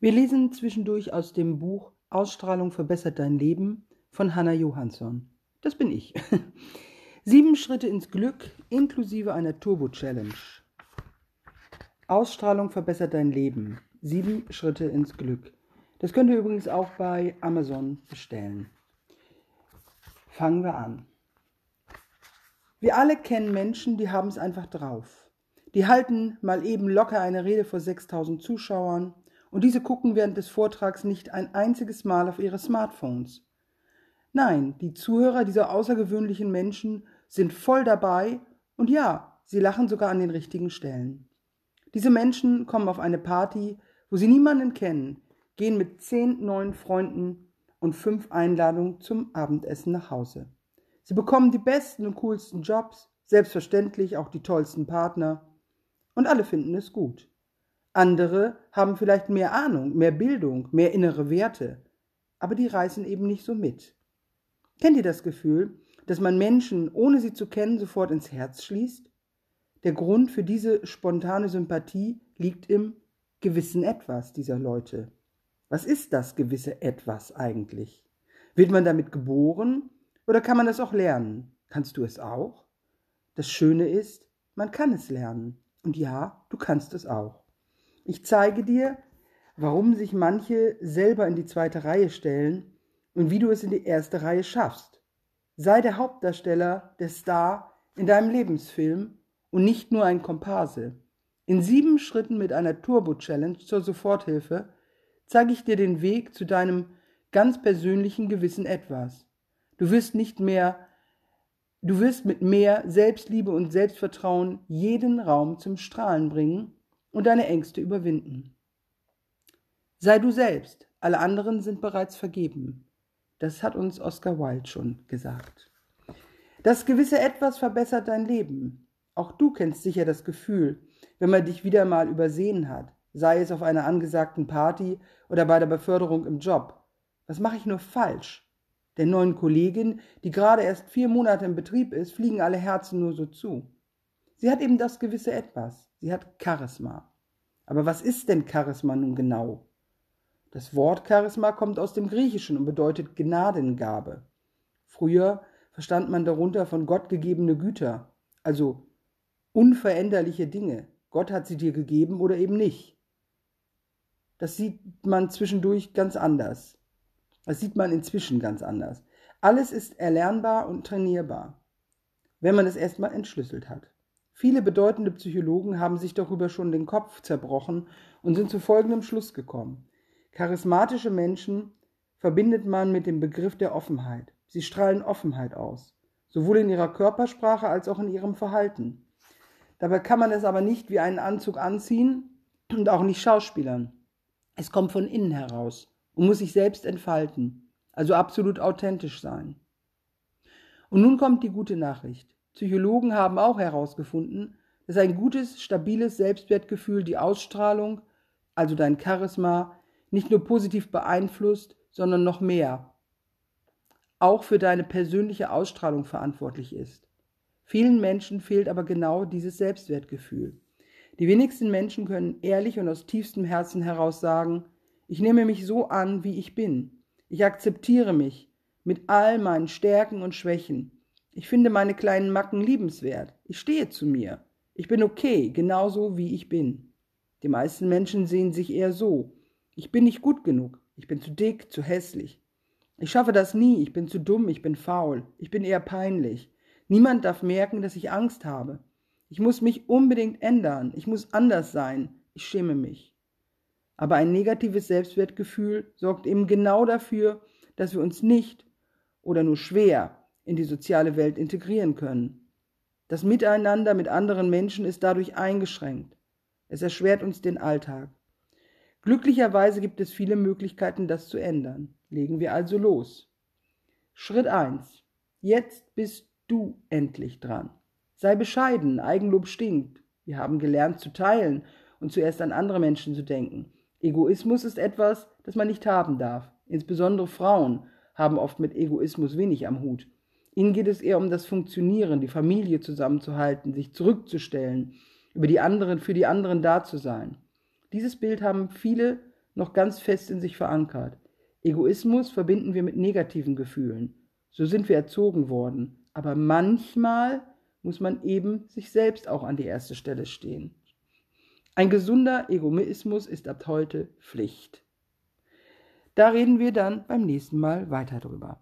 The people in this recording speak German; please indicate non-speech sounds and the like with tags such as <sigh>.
Wir lesen zwischendurch aus dem Buch Ausstrahlung verbessert dein Leben von Hannah Johansson. Das bin ich. <laughs> Sieben Schritte ins Glück inklusive einer Turbo-Challenge. Ausstrahlung verbessert dein Leben. Sieben Schritte ins Glück. Das könnt ihr übrigens auch bei Amazon bestellen. Fangen wir an. Wir alle kennen Menschen, die haben es einfach drauf. Die halten mal eben locker eine Rede vor 6000 Zuschauern und diese gucken während des Vortrags nicht ein einziges Mal auf ihre Smartphones. Nein, die Zuhörer dieser außergewöhnlichen Menschen sind voll dabei und ja, sie lachen sogar an den richtigen Stellen. Diese Menschen kommen auf eine Party, wo sie niemanden kennen, gehen mit zehn neuen Freunden und fünf Einladungen zum Abendessen nach Hause. Sie bekommen die besten und coolsten Jobs, selbstverständlich auch die tollsten Partner, und alle finden es gut. Andere haben vielleicht mehr Ahnung, mehr Bildung, mehr innere Werte, aber die reißen eben nicht so mit. Kennt ihr das Gefühl, dass man Menschen, ohne sie zu kennen, sofort ins Herz schließt? Der Grund für diese spontane Sympathie liegt im gewissen Etwas dieser Leute. Was ist das gewisse Etwas eigentlich? Wird man damit geboren oder kann man das auch lernen? Kannst du es auch? Das Schöne ist, man kann es lernen. Und ja, du kannst es auch. Ich zeige dir, warum sich manche selber in die zweite Reihe stellen und wie du es in die erste Reihe schaffst. Sei der Hauptdarsteller, der Star in deinem Lebensfilm und nicht nur ein Komparse. In sieben Schritten mit einer Turbo-Challenge zur Soforthilfe zeige ich dir den Weg zu deinem ganz persönlichen gewissen Etwas. Du wirst nicht mehr, du wirst mit mehr Selbstliebe und Selbstvertrauen jeden Raum zum Strahlen bringen und deine Ängste überwinden. Sei du selbst, alle anderen sind bereits vergeben. Das hat uns Oscar Wilde schon gesagt. Das gewisse Etwas verbessert dein Leben. Auch du kennst sicher das Gefühl, wenn man dich wieder mal übersehen hat, sei es auf einer angesagten Party oder bei der Beförderung im Job. Was mache ich nur falsch? Der neuen Kollegin, die gerade erst vier Monate im Betrieb ist, fliegen alle Herzen nur so zu. Sie hat eben das gewisse Etwas. Sie hat Charisma. Aber was ist denn Charisma nun genau? Das Wort Charisma kommt aus dem Griechischen und bedeutet Gnadengabe. Früher verstand man darunter von Gott gegebene Güter, also unveränderliche Dinge. Gott hat sie dir gegeben oder eben nicht. Das sieht man zwischendurch ganz anders. Das sieht man inzwischen ganz anders. Alles ist erlernbar und trainierbar, wenn man es erstmal entschlüsselt hat. Viele bedeutende Psychologen haben sich darüber schon den Kopf zerbrochen und sind zu folgendem Schluss gekommen. Charismatische Menschen verbindet man mit dem Begriff der Offenheit. Sie strahlen Offenheit aus, sowohl in ihrer Körpersprache als auch in ihrem Verhalten. Dabei kann man es aber nicht wie einen Anzug anziehen und auch nicht schauspielern. Es kommt von innen heraus und muss sich selbst entfalten, also absolut authentisch sein. Und nun kommt die gute Nachricht. Psychologen haben auch herausgefunden, dass ein gutes, stabiles Selbstwertgefühl die Ausstrahlung, also dein Charisma, nicht nur positiv beeinflusst, sondern noch mehr, auch für deine persönliche Ausstrahlung verantwortlich ist. Vielen Menschen fehlt aber genau dieses Selbstwertgefühl. Die wenigsten Menschen können ehrlich und aus tiefstem Herzen heraus sagen, ich nehme mich so an, wie ich bin. Ich akzeptiere mich mit all meinen Stärken und Schwächen. Ich finde meine kleinen Macken liebenswert. Ich stehe zu mir. Ich bin okay, genauso wie ich bin. Die meisten Menschen sehen sich eher so. Ich bin nicht gut genug. Ich bin zu dick, zu hässlich. Ich schaffe das nie. Ich bin zu dumm, ich bin faul. Ich bin eher peinlich. Niemand darf merken, dass ich Angst habe. Ich muss mich unbedingt ändern. Ich muss anders sein. Ich schäme mich. Aber ein negatives Selbstwertgefühl sorgt eben genau dafür, dass wir uns nicht oder nur schwer in die soziale Welt integrieren können. Das Miteinander mit anderen Menschen ist dadurch eingeschränkt. Es erschwert uns den Alltag. Glücklicherweise gibt es viele Möglichkeiten, das zu ändern. Legen wir also los. Schritt 1. Jetzt bist du endlich dran. Sei bescheiden, Eigenlob stinkt. Wir haben gelernt zu teilen und zuerst an andere Menschen zu denken. Egoismus ist etwas, das man nicht haben darf. Insbesondere Frauen haben oft mit Egoismus wenig am Hut. Ihnen geht es eher um das Funktionieren, die Familie zusammenzuhalten, sich zurückzustellen, über die anderen, für die anderen da zu sein. Dieses Bild haben viele noch ganz fest in sich verankert. Egoismus verbinden wir mit negativen Gefühlen. So sind wir erzogen worden. Aber manchmal muss man eben sich selbst auch an die erste Stelle stehen. Ein gesunder Egoismus ist ab heute Pflicht. Da reden wir dann beim nächsten Mal weiter drüber.